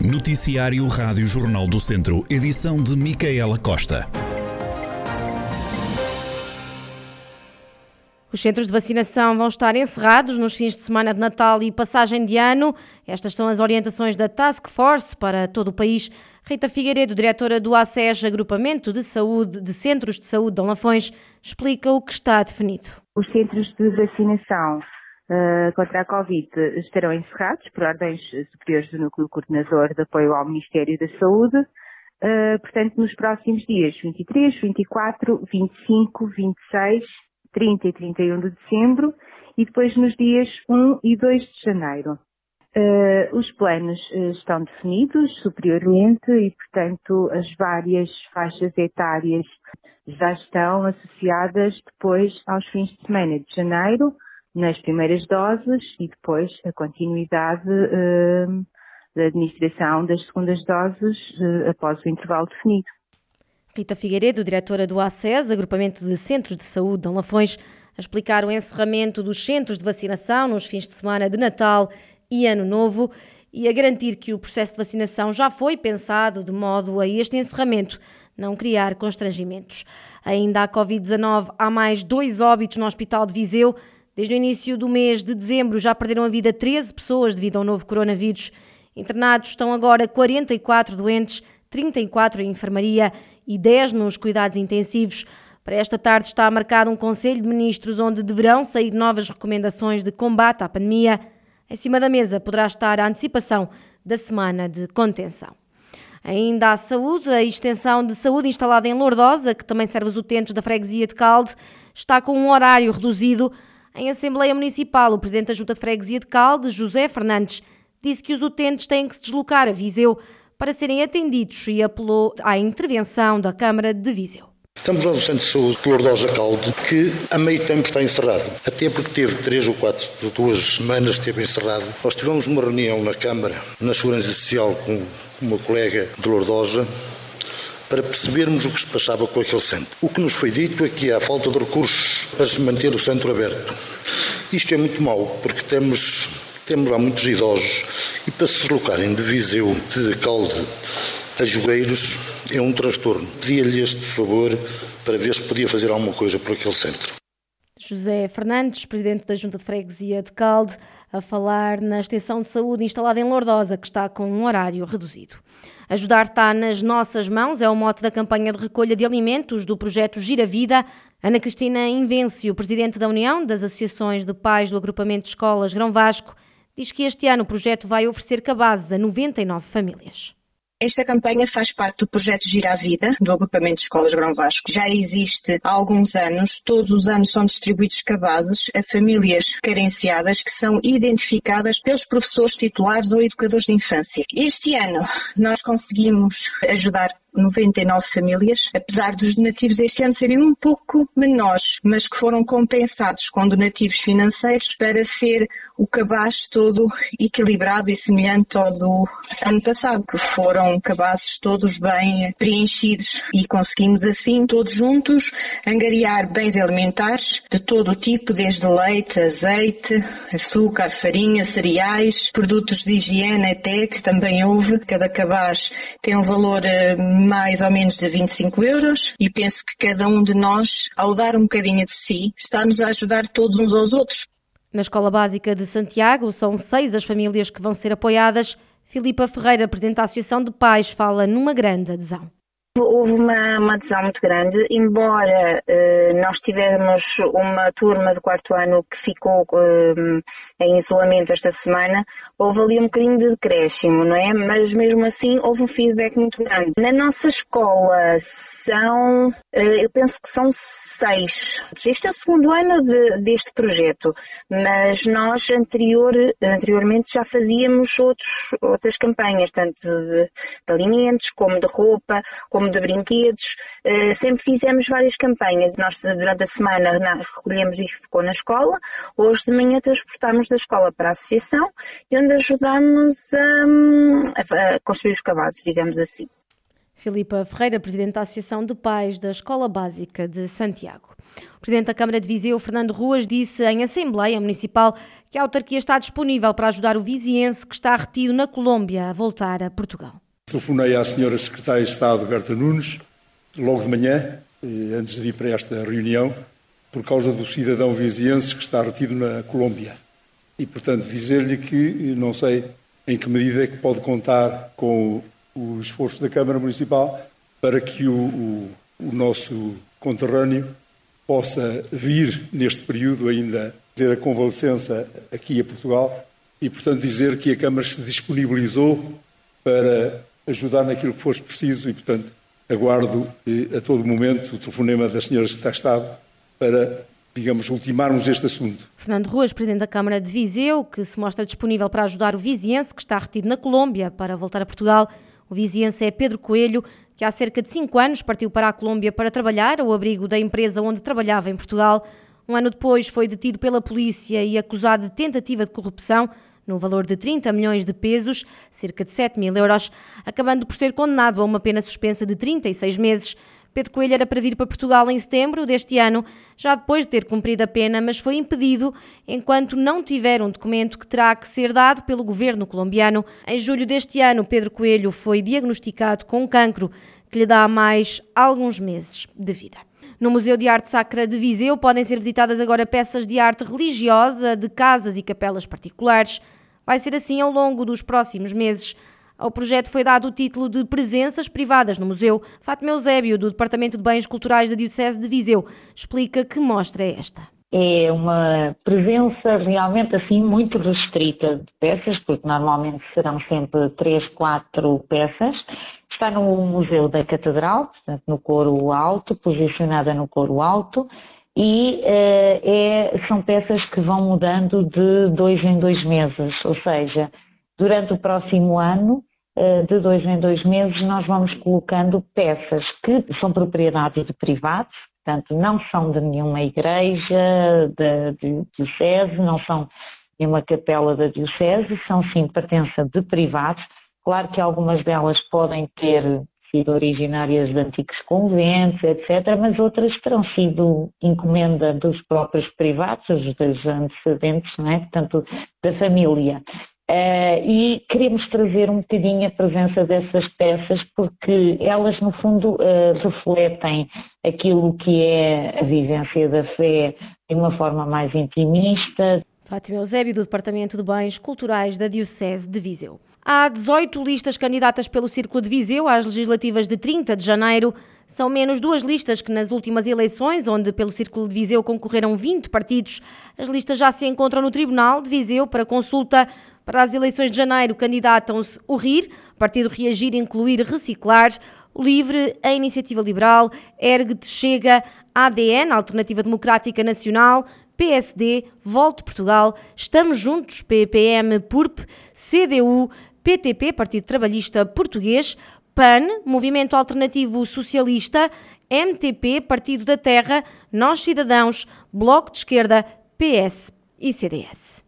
Noticiário Rádio Jornal do Centro, edição de Micaela Costa. Os centros de vacinação vão estar encerrados nos fins de semana de Natal e passagem de ano. Estas são as orientações da Task Force para todo o país. Rita Figueiredo, diretora do ACES, Agrupamento de Saúde de Centros de Saúde de Lafões, explica o que está definido. Os centros de vacinação uh, contra a Covid estarão encerrados por ordens superiores do Núcleo Coordenador de Apoio ao Ministério da Saúde. Uh, portanto, nos próximos dias 23, 24, 25, 26, 30 e 31 de dezembro e depois nos dias 1 e 2 de janeiro. Uh, os planos uh, estão definidos superiormente e, portanto, as várias faixas etárias já estão associadas depois aos fins de semana de janeiro, nas primeiras doses e depois a continuidade uh, da administração das segundas doses uh, após o intervalo definido. Rita Figueiredo, diretora do ACES, Agrupamento de Centros de Saúde de Lafões, a explicar o encerramento dos centros de vacinação nos fins de semana de Natal e Ano Novo e a garantir que o processo de vacinação já foi pensado de modo a este encerramento não criar constrangimentos. Ainda à Covid-19, há mais dois óbitos no Hospital de Viseu. Desde o início do mês de dezembro já perderam a vida 13 pessoas devido ao novo coronavírus. Internados estão agora 44 doentes, 34 em enfermaria e 10 nos cuidados intensivos. Para esta tarde está marcado um Conselho de Ministros onde deverão sair novas recomendações de combate à pandemia. Em cima da mesa poderá estar a antecipação da semana de contenção. Ainda à saúde, a extensão de saúde instalada em Lourdosa, que também serve os utentes da freguesia de Calde, está com um horário reduzido em Assembleia Municipal, o Presidente da Junta de Freguesia de Calde, José Fernandes, disse que os utentes têm que se deslocar a Viseu para serem atendidos e apelou à intervenção da Câmara de Viseu. Estamos no Centro de Saúde de Lourdosa Calde, que a meio tempo está encerrado. Até porque teve três ou quatro, duas semanas esteve encerrado. Nós tivemos uma reunião na Câmara, na Segurança Social, com uma colega de Lourdosa, para percebermos o que se passava com aquele centro. O que nos foi dito é que há falta de recursos para se manter o centro aberto. Isto é muito mau, porque temos, temos lá muitos idosos e para se deslocarem de Viseu, de Calde, a Jogueiros, é um transtorno. Pedia-lhe este favor para ver se podia fazer alguma coisa por aquele centro. José Fernandes, presidente da Junta de Freguesia de Calde, a falar na extensão de saúde instalada em Lourdosa, que está com um horário reduzido. Ajudar está nas nossas mãos, é o mote da campanha de recolha de alimentos do projeto Gira Vida. Ana Cristina Invencio, presidente da União das Associações de Pais do Agrupamento de Escolas Grão Vasco, diz que este ano o projeto vai oferecer cabazes a 99 famílias. Esta campanha faz parte do projeto Gira a Vida, do agrupamento de escolas Grão Vasco. Já existe há alguns anos. Todos os anos são distribuídos cabazes a famílias carenciadas que são identificadas pelos professores titulares ou educadores de infância. Este ano nós conseguimos ajudar 99 famílias, apesar dos donativos este ano serem um pouco menores, mas que foram compensados com donativos financeiros para ser o cabaz todo equilibrado e semelhante ao do ano passado, que foram cabazes todos bem preenchidos e conseguimos assim, todos juntos, angariar bens alimentares de todo o tipo, desde leite, azeite, açúcar, farinha, cereais, produtos de higiene até, que também houve. Cada cabaz tem um valor eh, mais ou menos de 25 euros e penso que cada um de nós, ao dar um bocadinho de si, está-nos a ajudar todos uns aos outros. Na Escola Básica de Santiago, são seis as famílias que vão ser apoiadas. Filipa Ferreira, Presidente da Associação de Pais, fala numa grande adesão. Houve uma, uma adesão muito grande, embora eh, nós tivemos uma turma do quarto ano que ficou eh, em isolamento esta semana, houve ali um bocadinho de decréscimo, não é? Mas mesmo assim houve um feedback muito grande. Na nossa escola são, eh, eu penso que são seis. Este é o segundo ano de, deste projeto, mas nós anterior, anteriormente já fazíamos outros, outras campanhas, tanto de, de alimentos, como de roupa, como de brinquedos. Uh, sempre fizemos várias campanhas. Nós, durante a semana, recolhemos e ficou na escola. Hoje de manhã transportámos da escola para a associação e onde ajudámos a, a, construir os cavalos, digamos assim. Filipa Ferreira, presidente da Associação de Pais da Escola Básica de Santiago. O presidente da Câmara de Viseu, Fernando Ruas, disse em Assembleia Municipal que a autarquia está disponível para ajudar o viziense que está retido na Colômbia a voltar a Portugal. Telefonei à senhora secretária de Estado, Berta Nunes, logo de manhã, antes de ir para esta reunião, por causa do cidadão viziense que está retido na Colômbia. E, portanto, dizer-lhe que não sei em que medida é que pode contar com o esforço da Câmara Municipal para que o, o, o nosso conterrâneo possa vir neste período ainda fazer a convalescença aqui a Portugal e, portanto, dizer que a Câmara se disponibilizou para ajudar naquilo que fosse preciso e, portanto, aguardo eh, a todo momento o telefonema das senhoras que está Estado para digamos, ultimarmos este assunto. Fernando Ruas, Presidente da Câmara de Viseu, que se mostra disponível para ajudar o viziense que está retido na Colômbia para voltar a Portugal. O viziense é Pedro Coelho, que há cerca de cinco anos partiu para a Colômbia para trabalhar ao abrigo da empresa onde trabalhava em Portugal. Um ano depois foi detido pela polícia e acusado de tentativa de corrupção no valor de 30 milhões de pesos, cerca de 7 mil euros, acabando por ser condenado a uma pena suspensa de 36 meses. Pedro Coelho era para vir para Portugal em setembro deste ano, já depois de ter cumprido a pena, mas foi impedido enquanto não tiver um documento que terá que ser dado pelo governo colombiano. Em julho deste ano, Pedro Coelho foi diagnosticado com cancro que lhe dá mais alguns meses de vida. No Museu de Arte Sacra de Viseu podem ser visitadas agora peças de arte religiosa de casas e capelas particulares. Vai ser assim ao longo dos próximos meses. Ao projeto foi dado o título de Presenças Privadas no Museu. Fátima Eusébio, do Departamento de Bens Culturais da Diocese de Viseu, explica que mostra é esta. É uma presença realmente assim muito restrita de peças, porque normalmente serão sempre três, quatro peças. Está no Museu da Catedral, portanto no coro alto, posicionada no coro alto, e uh, é, são peças que vão mudando de dois em dois meses, ou seja, durante o próximo ano eh, de dois em dois meses, nós vamos colocando peças que são propriedade de privados, portanto, não são de nenhuma igreja da Diocese, não são de uma capela da Diocese, são sim pertença de privados. Claro que algumas delas podem ter sido originárias de antigos conventos, etc., mas outras terão sido encomenda dos próprios privados, os dos antecedentes, não é? portanto, da família. Uh, e queremos trazer um bocadinho a presença dessas peças porque elas, no fundo, uh, refletem aquilo que é a vivência da fé de uma forma mais intimista. Fátima Eusébio, do Departamento de Bens Culturais da Diocese de Viseu. Há 18 listas candidatas pelo Círculo de Viseu às legislativas de 30 de janeiro. São menos duas listas que nas últimas eleições, onde pelo Círculo de Viseu concorreram 20 partidos. As listas já se encontram no Tribunal de Viseu para consulta. Para as eleições de janeiro candidatam-se o RIR, Partido Reagir, Incluir, Reciclar, Livre, a Iniciativa Liberal, ERG, Chega, ADN, Alternativa Democrática Nacional, PSD, Volte Portugal, Estamos Juntos, PPM, PURP, CDU, PTP, Partido Trabalhista Português, PAN, Movimento Alternativo Socialista, MTP, Partido da Terra, Nós Cidadãos, Bloco de Esquerda, PS e CDS.